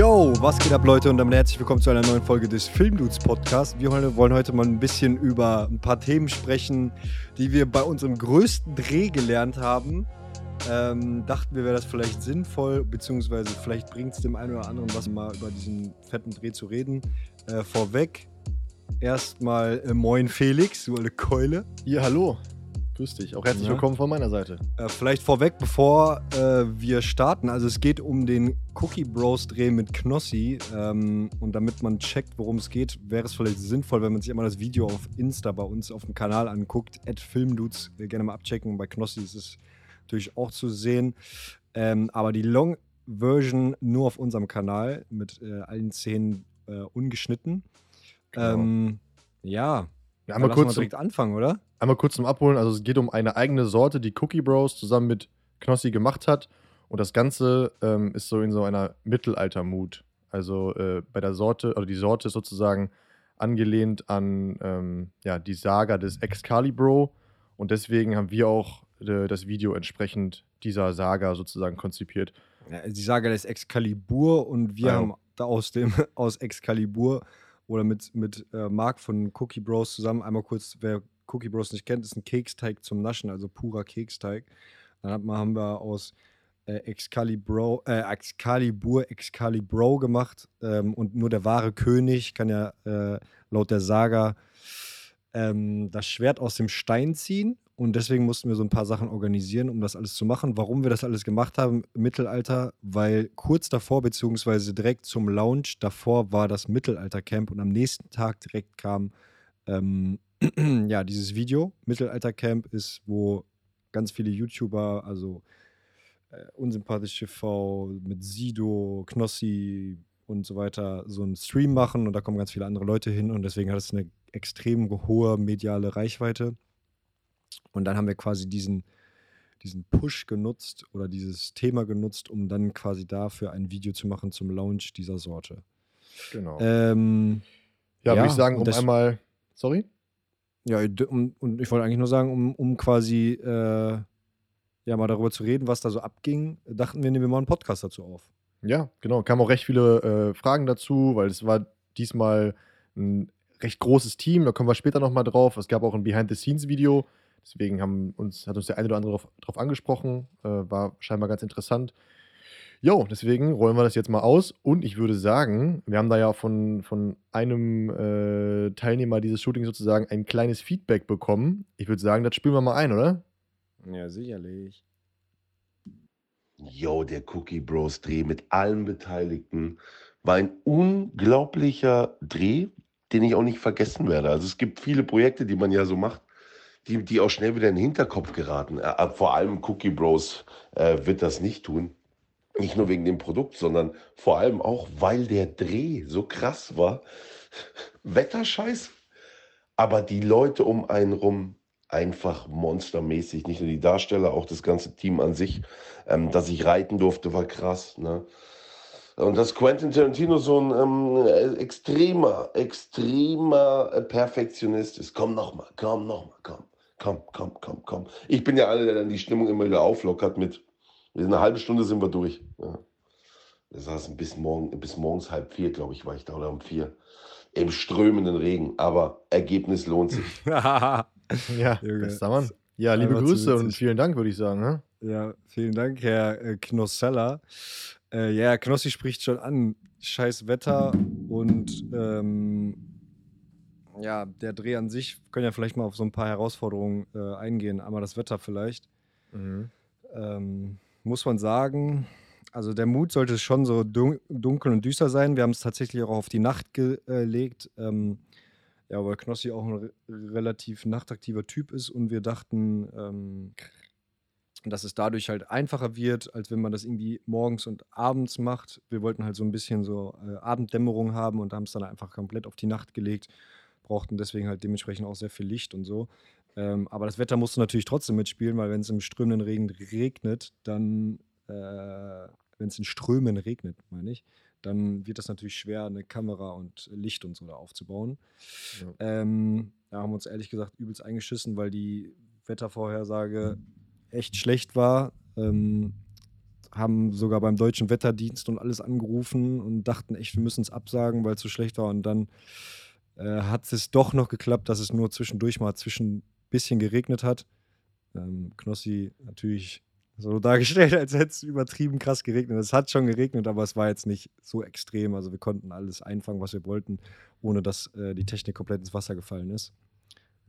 Yo, was geht ab, Leute? Und damit herzlich willkommen zu einer neuen Folge des Filmdudes Podcast. Wir wollen heute mal ein bisschen über ein paar Themen sprechen, die wir bei unserem größten Dreh gelernt haben. Ähm, dachten wir, wäre das vielleicht sinnvoll, beziehungsweise vielleicht bringt es dem einen oder anderen was, mal über diesen fetten Dreh zu reden. Äh, vorweg, erstmal äh, Moin Felix, du alte Keule. Ja, hallo. Grüß dich. Auch herzlich ja. willkommen von meiner Seite. Äh, vielleicht vorweg, bevor äh, wir starten. Also es geht um den Cookie Bros Dreh mit Knossi. Ähm, und damit man checkt, worum es geht, wäre es vielleicht sinnvoll, wenn man sich einmal das Video auf Insta bei uns auf dem Kanal anguckt. At Filmdudes. Äh, gerne mal abchecken. Bei Knossi ist es natürlich auch zu sehen. Ähm, aber die Long Version nur auf unserem Kanal mit äh, allen Szenen äh, ungeschnitten. Genau. Ähm, ja. Ja, einmal kurz direkt anfangen, oder? Einmal kurz zum Abholen. Also es geht um eine eigene Sorte, die Cookie Bros zusammen mit Knossi gemacht hat. Und das Ganze ähm, ist so in so einer Mittelalter-Mut. Also äh, bei der Sorte, oder die Sorte ist sozusagen angelehnt an ähm, ja, die Saga des Excalibur. Und deswegen haben wir auch äh, das Video entsprechend dieser Saga sozusagen konzipiert. Ja, die Saga des Excalibur und wir ja. haben da aus dem aus Excalibur oder mit, mit äh, Marc von Cookie Bros zusammen einmal kurz, wer Cookie Bros nicht kennt, ist ein Keksteig zum Naschen, also purer Keksteig. Dann man, haben wir aus äh, Excalibur, äh, Excalibur, Excalibur gemacht ähm, und nur der wahre König kann ja äh, laut der Saga ähm, das Schwert aus dem Stein ziehen und deswegen mussten wir so ein paar Sachen organisieren, um das alles zu machen. Warum wir das alles gemacht haben im Mittelalter, weil kurz davor, beziehungsweise direkt zum Launch davor war das Mittelaltercamp und am nächsten Tag direkt kam ähm, ja, dieses Video. Mittelaltercamp ist, wo ganz viele YouTuber, also äh, Unsympathisch TV mit Sido, Knossi und so weiter, so einen Stream machen und da kommen ganz viele andere Leute hin und deswegen hat es eine extrem hohe mediale Reichweite. Und dann haben wir quasi diesen, diesen Push genutzt oder dieses Thema genutzt, um dann quasi dafür ein Video zu machen zum Launch dieser Sorte. Genau. Ähm, ja, ja würde ich sagen, um einmal. Sorry? Ja, und, und ich wollte eigentlich nur sagen, um, um quasi äh, ja mal darüber zu reden, was da so abging, dachten wir, nehmen wir mal einen Podcast dazu auf. Ja, genau. Kamen auch recht viele äh, Fragen dazu, weil es war diesmal ein recht großes Team. Da kommen wir später nochmal drauf. Es gab auch ein Behind-the-Scenes-Video. Deswegen haben uns, hat uns der eine oder andere darauf angesprochen. Äh, war scheinbar ganz interessant. Jo, deswegen rollen wir das jetzt mal aus. Und ich würde sagen, wir haben da ja von, von einem äh, Teilnehmer dieses Shootings sozusagen ein kleines Feedback bekommen. Ich würde sagen, das spielen wir mal ein, oder? Ja, sicherlich. Yo, der Cookie Bros Dreh mit allen Beteiligten war ein unglaublicher Dreh, den ich auch nicht vergessen werde. Also es gibt viele Projekte, die man ja so macht, die, die auch schnell wieder in den Hinterkopf geraten. Äh, vor allem Cookie Bros äh, wird das nicht tun. Nicht nur wegen dem Produkt, sondern vor allem auch, weil der Dreh so krass war. Wetterscheiß, aber die Leute um einen rum einfach monstermäßig. Nicht nur die Darsteller, auch das ganze Team an sich. Ähm, dass ich reiten durfte, war krass. Ne? Und dass Quentin Tarantino so ein ähm, extremer, extremer Perfektionist ist. Komm nochmal, komm nochmal, komm, komm, komm, komm, komm. Ich bin ja einer, der dann die Stimmung immer wieder auflockert mit eine halbe Stunde sind wir durch. Ja. Wir saßen bis, morgen, bis morgens halb vier, glaube ich, war ich da oder um vier. Im strömenden Regen. Aber Ergebnis lohnt sich. ja, bester Mann. Ja, liebe Grüße und vielen Dank, würde ich sagen. Ne? Ja, vielen Dank, Herr äh, Knossella. Äh, ja, Knossi spricht schon an. Scheiß Wetter und ähm, ja, der Dreh an sich, können ja vielleicht mal auf so ein paar Herausforderungen äh, eingehen. Einmal das Wetter vielleicht. Mhm. Ähm, muss man sagen, also der Mut sollte schon so dunkel und düster sein. Wir haben es tatsächlich auch auf die Nacht gelegt. Ähm, ja, weil Knossi auch ein relativ nachtaktiver Typ ist und wir dachten, ähm, dass es dadurch halt einfacher wird, als wenn man das irgendwie morgens und abends macht. Wir wollten halt so ein bisschen so äh, Abenddämmerung haben und haben es dann einfach komplett auf die Nacht gelegt. Brauchten deswegen halt dementsprechend auch sehr viel Licht und so. Ähm, aber das Wetter musste natürlich trotzdem mitspielen, weil wenn es im strömenden Regen regnet, dann, äh, wenn es in Strömen regnet, meine ich, dann wird das natürlich schwer, eine Kamera und Licht und so da aufzubauen. Ja. Ähm, da haben wir uns ehrlich gesagt übelst eingeschissen, weil die Wettervorhersage echt schlecht war. Ähm, haben sogar beim deutschen Wetterdienst und alles angerufen und dachten echt, wir müssen es absagen, weil es so schlecht war. Und dann äh, hat es doch noch geklappt, dass es nur zwischendurch mal zwischen bisschen geregnet hat. Ähm, Knossi natürlich so dargestellt, als hätte es übertrieben krass geregnet. Es hat schon geregnet, aber es war jetzt nicht so extrem. Also wir konnten alles einfangen, was wir wollten, ohne dass äh, die Technik komplett ins Wasser gefallen ist.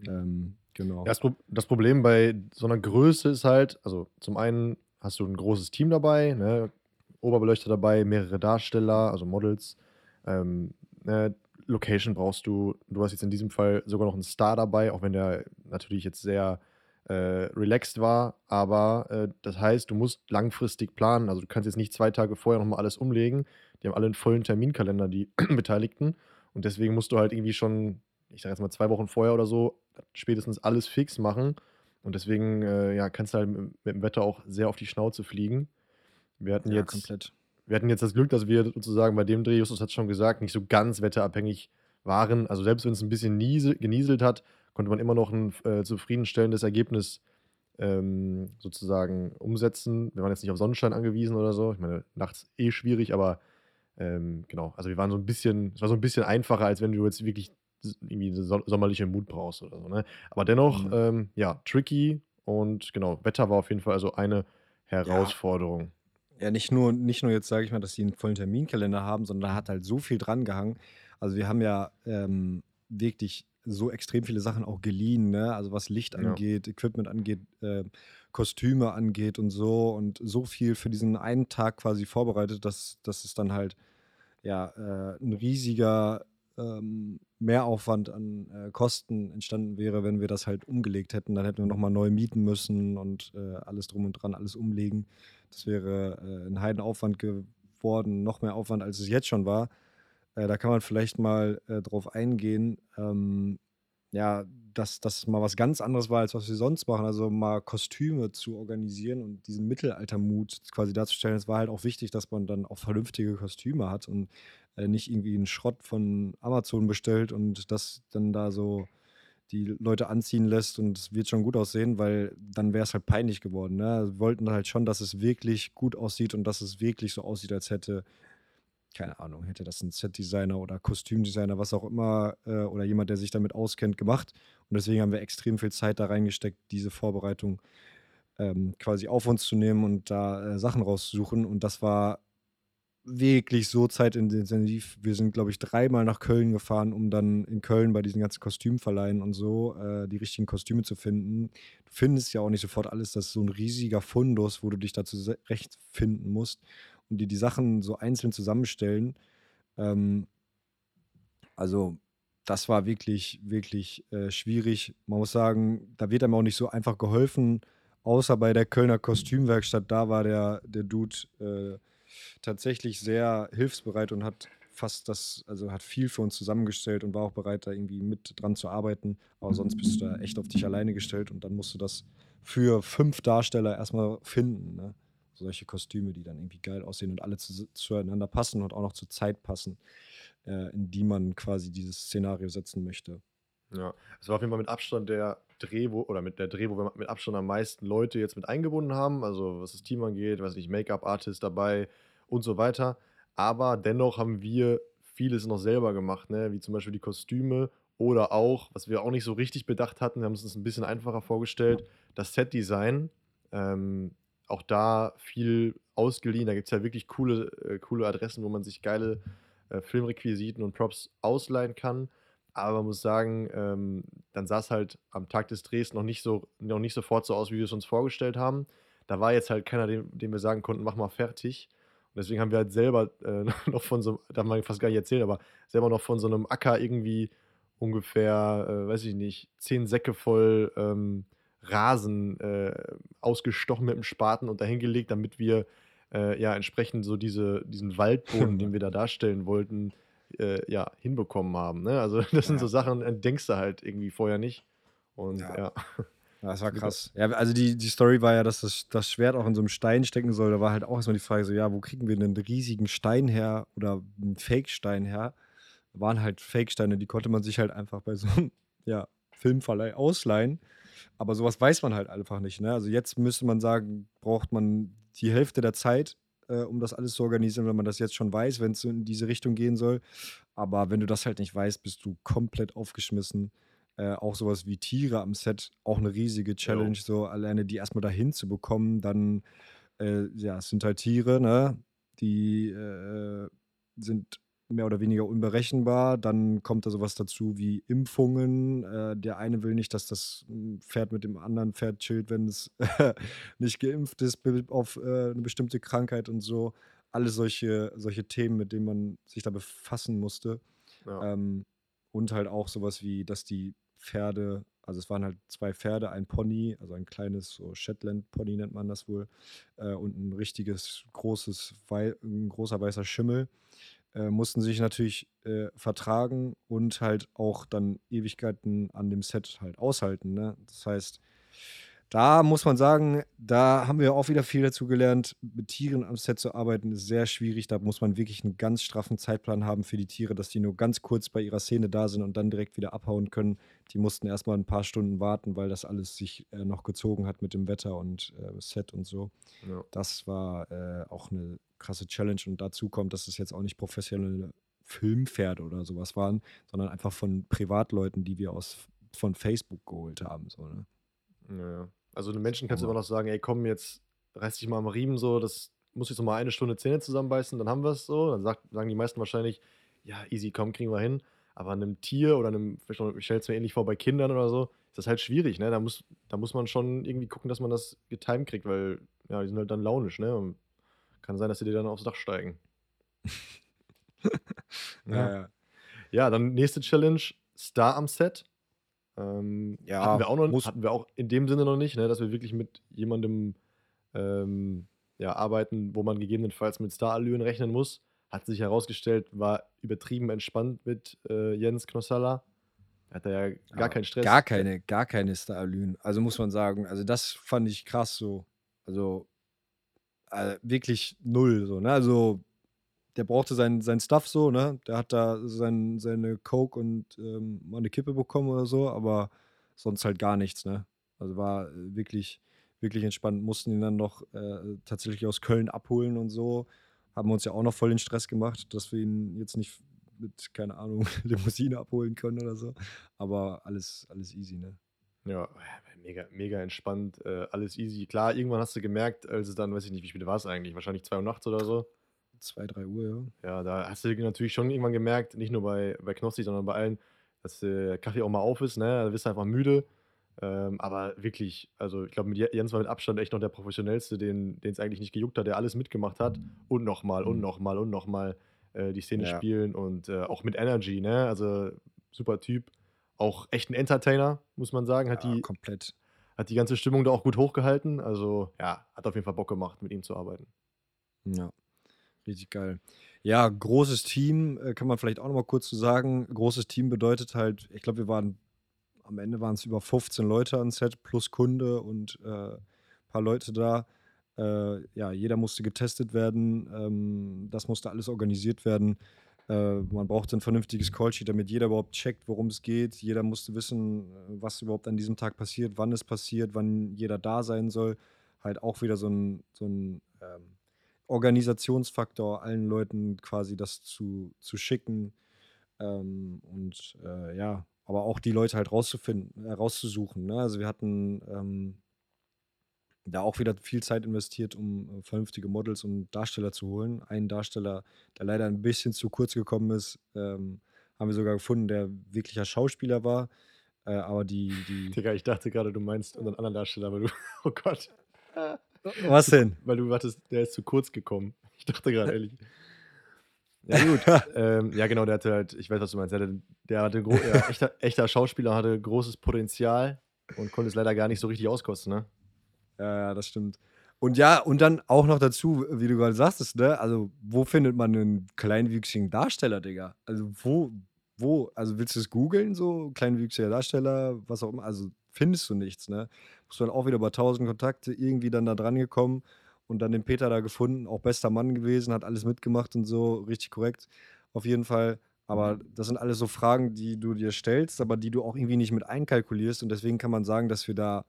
Ähm, genau. Das, das, Problem bei so einer Größe ist halt, also zum einen hast du ein großes Team dabei, ne? Oberbeleuchter dabei, mehrere Darsteller, also Models. Ähm, ne? Location brauchst du. Du hast jetzt in diesem Fall sogar noch einen Star dabei, auch wenn der natürlich jetzt sehr äh, relaxed war. Aber äh, das heißt, du musst langfristig planen. Also du kannst jetzt nicht zwei Tage vorher nochmal alles umlegen. Die haben alle einen vollen Terminkalender, die Beteiligten. Und deswegen musst du halt irgendwie schon, ich sag jetzt mal zwei Wochen vorher oder so, spätestens alles fix machen. Und deswegen äh, ja, kannst du halt mit, mit, dem Wetter auch sehr auf die Schnauze fliegen. Wir hatten ja, jetzt. Komplett. Wir hatten jetzt das Glück, dass wir sozusagen bei dem Dreh, Justus hat es schon gesagt, nicht so ganz wetterabhängig waren. Also selbst wenn es ein bisschen niesel, genieselt hat, konnte man immer noch ein äh, zufriedenstellendes Ergebnis ähm, sozusagen umsetzen. Wir waren jetzt nicht auf Sonnenschein angewiesen oder so. Ich meine, nachts eh schwierig, aber ähm, genau. Also wir waren so ein bisschen, es war so ein bisschen einfacher, als wenn du jetzt wirklich irgendwie so sommerliche Mut brauchst oder so. Ne? Aber dennoch, mhm. ähm, ja, tricky und genau, Wetter war auf jeden Fall also eine Herausforderung. Ja, ja nicht, nur, nicht nur jetzt, sage ich mal, dass sie einen vollen Terminkalender haben, sondern da hat halt so viel dran gehangen. Also wir haben ja ähm, wirklich so extrem viele Sachen auch geliehen, ne? Also was Licht ja. angeht, Equipment angeht, äh, Kostüme angeht und so und so viel für diesen einen Tag quasi vorbereitet, dass, dass es dann halt ja äh, ein riesiger ähm, Mehraufwand an äh, Kosten entstanden wäre, wenn wir das halt umgelegt hätten. Dann hätten wir nochmal neu mieten müssen und äh, alles drum und dran, alles umlegen. Das wäre äh, ein Heidenaufwand geworden, noch mehr Aufwand, als es jetzt schon war. Äh, da kann man vielleicht mal äh, drauf eingehen. Ähm, ja, dass das mal was ganz anderes war, als was wir sonst machen. Also mal Kostüme zu organisieren und diesen Mittelaltermut quasi darzustellen. Es war halt auch wichtig, dass man dann auch vernünftige Kostüme hat und äh, nicht irgendwie einen Schrott von Amazon bestellt und das dann da so die Leute anziehen lässt und es wird schon gut aussehen, weil dann wäre es halt peinlich geworden. Ne? Wir wollten halt schon, dass es wirklich gut aussieht und dass es wirklich so aussieht, als hätte keine Ahnung, hätte das ein Set-Designer oder Kostümdesigner, was auch immer, äh, oder jemand, der sich damit auskennt, gemacht. Und deswegen haben wir extrem viel Zeit da reingesteckt, diese Vorbereitung ähm, quasi auf uns zu nehmen und da äh, Sachen rauszusuchen. Und das war wirklich so zeitintensiv. Wir sind, glaube ich, dreimal nach Köln gefahren, um dann in Köln bei diesen ganzen Kostümverleihen und so äh, die richtigen Kostüme zu finden. Du findest ja auch nicht sofort alles. Das ist so ein riesiger Fundus, wo du dich dazu recht finden musst und die die Sachen so einzeln zusammenstellen. Ähm, also das war wirklich, wirklich äh, schwierig. Man muss sagen, da wird einem auch nicht so einfach geholfen, außer bei der Kölner Kostümwerkstatt. Da war der, der Dude äh, tatsächlich sehr hilfsbereit und hat fast das, also hat viel für uns zusammengestellt und war auch bereit, da irgendwie mit dran zu arbeiten. Aber sonst bist du da echt auf dich alleine gestellt und dann musst du das für fünf Darsteller erstmal finden. Ne? solche Kostüme, die dann irgendwie geil aussehen und alle zu, zueinander passen und auch noch zur Zeit passen, äh, in die man quasi dieses Szenario setzen möchte. Ja, es war auf jeden Fall mit Abstand der Dreh, wo, oder mit der Dreh, wo wir mit Abstand am meisten Leute jetzt mit eingebunden haben. Also was das Team angeht, weiß nicht, Make-up-Artist dabei und so weiter. Aber dennoch haben wir vieles noch selber gemacht, ne? wie zum Beispiel die Kostüme oder auch, was wir auch nicht so richtig bedacht hatten, wir haben es uns ein bisschen einfacher vorgestellt, das Set-Design. Ähm, auch da viel ausgeliehen. Da gibt es ja wirklich coole, äh, coole Adressen, wo man sich geile äh, Filmrequisiten und Props ausleihen kann. Aber man muss sagen, ähm, dann sah es halt am Tag des Drehs noch nicht, so, noch nicht sofort so aus, wie wir es uns vorgestellt haben. Da war jetzt halt keiner, dem, dem wir sagen konnten, mach mal fertig. Und deswegen haben wir halt selber äh, noch von so einem, darf man fast gar nicht erzählen, aber selber noch von so einem Acker irgendwie ungefähr, äh, weiß ich nicht, zehn Säcke voll ähm, Rasen äh, ausgestochen mit dem Spaten und dahingelegt, damit wir äh, ja entsprechend so diese, diesen Waldboden, den wir da darstellen wollten, äh, ja, hinbekommen haben. Ne? Also das sind ja. so Sachen, denkst du halt irgendwie vorher nicht. Und ja. ja. Das war krass. Ja, also die, die Story war ja, dass das, das Schwert auch in so einem Stein stecken soll. Da war halt auch erstmal die Frage so, ja, wo kriegen wir einen riesigen Stein her oder einen Fake-Stein her? Da waren halt Fake-Steine, die konnte man sich halt einfach bei so einem ja, Filmverleih ausleihen. Aber sowas weiß man halt einfach nicht. Ne? Also jetzt müsste man sagen, braucht man die Hälfte der Zeit, äh, um das alles zu organisieren, wenn man das jetzt schon weiß, wenn es in diese Richtung gehen soll. Aber wenn du das halt nicht weißt, bist du komplett aufgeschmissen. Äh, auch sowas wie Tiere am Set, auch eine riesige Challenge, jo. so alleine die erstmal dahin zu bekommen. Dann, äh, ja, es sind halt Tiere, ne? Die äh, sind mehr oder weniger unberechenbar. Dann kommt da sowas dazu wie Impfungen. Äh, der eine will nicht, dass das hm, Pferd mit dem anderen Pferd chillt, wenn es nicht geimpft ist auf äh, eine bestimmte Krankheit und so. Alles solche, solche Themen, mit denen man sich da befassen musste. Ja. Ähm, und halt auch sowas wie, dass die Pferde, also es waren halt zwei Pferde, ein Pony, also ein kleines so Shetland-Pony nennt man das wohl, äh, und ein richtiges großes, ein großer weißer Schimmel äh, mussten sich natürlich äh, vertragen und halt auch dann Ewigkeiten an dem Set halt aushalten. Ne? Das heißt, da muss man sagen, da haben wir auch wieder viel dazu gelernt. Mit Tieren am Set zu arbeiten ist sehr schwierig. Da muss man wirklich einen ganz straffen Zeitplan haben für die Tiere, dass die nur ganz kurz bei ihrer Szene da sind und dann direkt wieder abhauen können. Die mussten erstmal ein paar Stunden warten, weil das alles sich äh, noch gezogen hat mit dem Wetter und äh, Set und so. Ja. Das war äh, auch eine krasse Challenge und dazu kommt, dass es jetzt auch nicht professionelle Filmpferde oder sowas waren, sondern einfach von Privatleuten, die wir aus von Facebook geholt haben. So, ne? Ja, Also den Menschen kannst du immer noch sagen, ey, komm, jetzt reiß dich mal am Riemen so, das muss jetzt noch mal eine Stunde Zähne zusammenbeißen, dann haben wir es so. Dann sagt, sagen die meisten wahrscheinlich, ja, easy, komm, kriegen wir hin. Aber einem Tier oder einem, ich stelle es mir ähnlich vor bei Kindern oder so, ist das halt schwierig, ne? Da muss, da muss man schon irgendwie gucken, dass man das getimed kriegt, weil ja, die sind halt dann launisch, ne? Und kann sein, dass sie dir dann aufs Dach steigen. ja. ja. ja, dann nächste Challenge: Star am Set. Ähm, ja, hatten wir, auch noch, hatten wir auch in dem Sinne noch nicht, ne, dass wir wirklich mit jemandem ähm, ja, arbeiten, wo man gegebenenfalls mit Star-Allüren rechnen muss. Hat sich herausgestellt, war übertrieben entspannt mit äh, Jens Knossalla. Hat er ja gar ja, keinen Stress. Gar keine, gar keine Star-Allüren. Also muss man sagen, also das fand ich krass so. Also äh, wirklich null. So, ne? Also der brauchte sein, sein Stuff so, ne? Der hat da sein, seine Coke und ähm, mal eine Kippe bekommen oder so, aber sonst halt gar nichts, ne? Also war äh, wirklich, wirklich entspannt. Mussten ihn dann noch äh, tatsächlich aus Köln abholen und so. Haben uns ja auch noch voll den Stress gemacht, dass wir ihn jetzt nicht mit, keine Ahnung, Limousine abholen können oder so. Aber alles, alles easy, ne? Ja, mega, mega entspannt, äh, alles easy. Klar, irgendwann hast du gemerkt, als es dann, weiß ich nicht, wie spät war es eigentlich? Wahrscheinlich 2 Uhr nachts oder so. 2, 3 Uhr, ja. Ja, da hast du natürlich schon irgendwann gemerkt, nicht nur bei, bei Knossi, sondern bei allen, dass der Kaffee auch mal auf ist, ne? Da bist du einfach müde. Ähm, aber wirklich, also ich glaube, Jens war mit Abstand echt noch der professionellste, den es eigentlich nicht gejuckt hat, der alles mitgemacht hat. Und nochmal und mhm. nochmal und nochmal äh, die Szene ja. spielen und äh, auch mit Energy, ne? Also super Typ auch echt ein Entertainer, muss man sagen. Hat ja, die komplett. Hat die ganze Stimmung da auch gut hochgehalten. Also ja, hat auf jeden Fall Bock gemacht, mit ihm zu arbeiten. Ja, richtig geil. Ja, großes Team, äh, kann man vielleicht auch noch mal kurz zu so sagen. Großes Team bedeutet halt, ich glaube, wir waren, am Ende waren es über 15 Leute an Set plus Kunde und äh, ein paar Leute da. Äh, ja, jeder musste getestet werden, ähm, das musste alles organisiert werden. Äh, man brauchte ein vernünftiges Callsheet, damit jeder überhaupt checkt, worum es geht. Jeder musste wissen, äh, was überhaupt an diesem Tag passiert, wann es passiert, wann jeder da sein soll. Halt auch wieder so ein, so ein ähm, Organisationsfaktor, allen Leuten quasi das zu, zu schicken. Ähm, und äh, ja, aber auch die Leute halt rauszufinden, äh, rauszusuchen. Ne? Also wir hatten ähm, da auch wieder viel Zeit investiert, um äh, vernünftige Models und Darsteller zu holen. Einen Darsteller, der leider ein bisschen zu kurz gekommen ist, ähm, haben wir sogar gefunden, der wirklicher Schauspieler war. Äh, aber die, die. Digga, ich dachte gerade, du meinst unseren anderen Darsteller, weil du. Oh Gott. Was denn? Weil du wartest, der ist zu kurz gekommen. Ich dachte gerade, ehrlich. Ja, gut. ähm, ja, genau, der hatte halt, ich weiß, was du meinst. Der hatte, der hatte ja, echter, echter Schauspieler hatte großes Potenzial und konnte es leider gar nicht so richtig auskosten, ne? Ja, ja, das stimmt. Und ja, und dann auch noch dazu, wie du gerade sagtest, ne? Also, wo findet man einen kleinwüchsigen Darsteller, Digga? Also, wo, wo, also willst du es googeln, so kleinwüchsiger Darsteller, was auch immer? Also, findest du nichts, ne? Musst du dann auch wieder über tausend Kontakte irgendwie dann da dran gekommen und dann den Peter da gefunden, auch bester Mann gewesen, hat alles mitgemacht und so, richtig korrekt. Auf jeden Fall. Aber das sind alles so Fragen, die du dir stellst, aber die du auch irgendwie nicht mit einkalkulierst. Und deswegen kann man sagen, dass wir da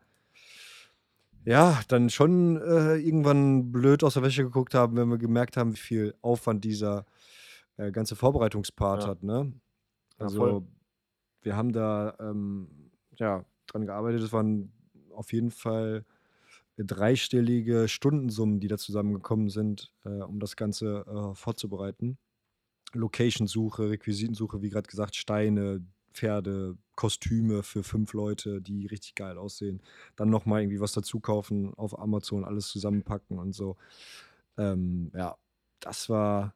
ja dann schon äh, irgendwann blöd aus der Wäsche geguckt haben, wenn wir gemerkt haben, wie viel Aufwand dieser äh, ganze Vorbereitungspart Ja. hat. Ne? Ja, Also voll. wir haben da ähm, ja, dran gearbeitet. Es waren auf jeden Fall dreistellige Stundensummen, die da zusammengekommen sind, äh, um das Ganze äh, vorzubereiten. Location-Suche, Requisitensuche, wie gerade gesagt, Steine, Pferde, Kostüme für fünf Leute, die richtig geil aussehen. Dann nochmal irgendwie was dazu kaufen auf Amazon, alles zusammenpacken und so. Ähm, ja, das war,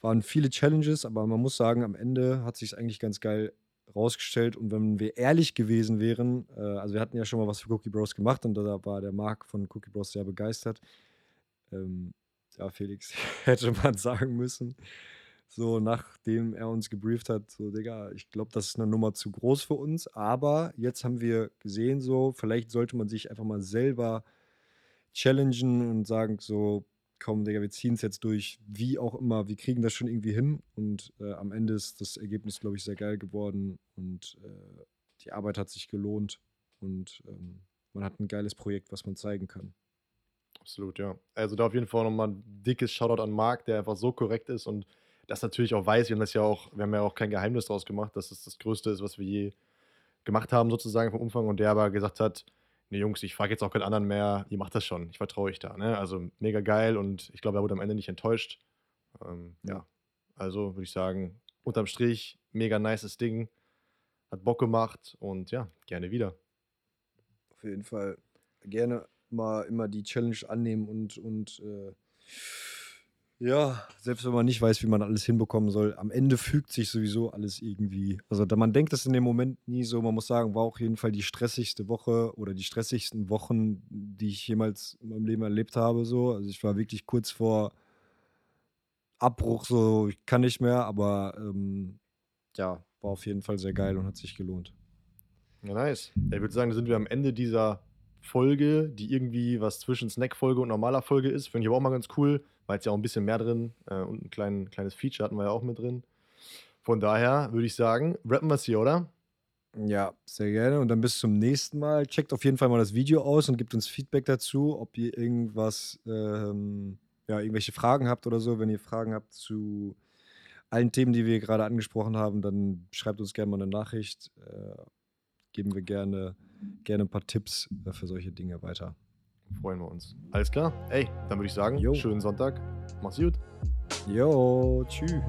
waren viele Challenges, aber man muss sagen, am Ende hat sich eigentlich ganz geil rausgestellt. Und wenn wir ehrlich gewesen wären, äh, also wir hatten ja schon mal was für Cookie Bros gemacht und da war der Marc von Cookie Bros sehr begeistert. Ähm, ja, Felix, hätte man sagen müssen. So, nachdem er uns gebrieft hat, so, Digga, ich glaube, das ist eine Nummer zu groß für uns. Aber jetzt haben wir gesehen, so, vielleicht sollte man sich einfach mal selber challengen und sagen, so, komm, Digga, wir ziehen es jetzt durch, wie auch immer, wir kriegen das schon irgendwie hin. Und äh, am Ende ist das Ergebnis, glaube ich, sehr geil geworden und äh, die Arbeit hat sich gelohnt und ähm, man hat ein geiles Projekt, was man zeigen kann. Absolut, ja. Also da auf jeden Fall nochmal ein dickes Shoutout an Marc, der einfach so korrekt ist und das natürlich auch weiß. Wir haben das ja auch, wir haben ja auch kein Geheimnis draus gemacht, dass es das Größte ist, was wir je gemacht haben, sozusagen vom Umfang. Und der aber gesagt hat, nee Jungs, ich frage jetzt auch keinen anderen mehr, ihr macht das schon, ich vertraue euch da. Ne? Also mega geil und ich glaube, er wurde am Ende nicht enttäuscht. Ähm, ja. Ja. Also würde ich sagen, unterm Strich, mega nices Ding. Hat Bock gemacht und ja, gerne wieder. Auf jeden Fall gerne mal immer die Challenge annehmen und, und äh, ja, selbst wenn man nicht weiß, wie man alles hinbekommen soll, am Ende fügt sich sowieso alles irgendwie. Also da man denkt das in dem Moment nie so, man muss sagen, war auf jeden Fall die stressigste Woche oder die stressigsten Wochen, die ich jemals in meinem Leben erlebt habe. So. Also ich war wirklich kurz vor Abbruch, so ich kann nicht mehr, aber ähm, ja, war auf jeden Fall sehr geil und hat sich gelohnt. Ja, nice. Ich würde sagen, da sind wir am Ende dieser Folge, die irgendwie was zwischen Snack-Folge und normaler Folge ist. Finde ich aber auch mal ganz cool, weil es ja auch ein bisschen mehr drin äh, und ein klein, kleines Feature hatten wir ja auch mit drin. Von daher würde ich sagen, rappen wir es hier, oder? Ja, sehr gerne. Und dann bis zum nächsten Mal. Checkt auf jeden Fall mal das Video aus und gebt uns Feedback dazu, ob ihr irgendwas, ähm, ja, irgendwelche Fragen habt oder so. Wenn ihr Fragen habt zu allen Themen, die wir gerade angesprochen haben, dann schreibt uns gerne mal eine Nachricht. Äh, geben wir gerne, gerne ein paar Tipps äh, für solche Dinge weiter. Freuen wir uns. Alles klar? Ey, dann würde ich sagen, Jo. schönen Sonntag. Mach's gut. Jo, tschüss.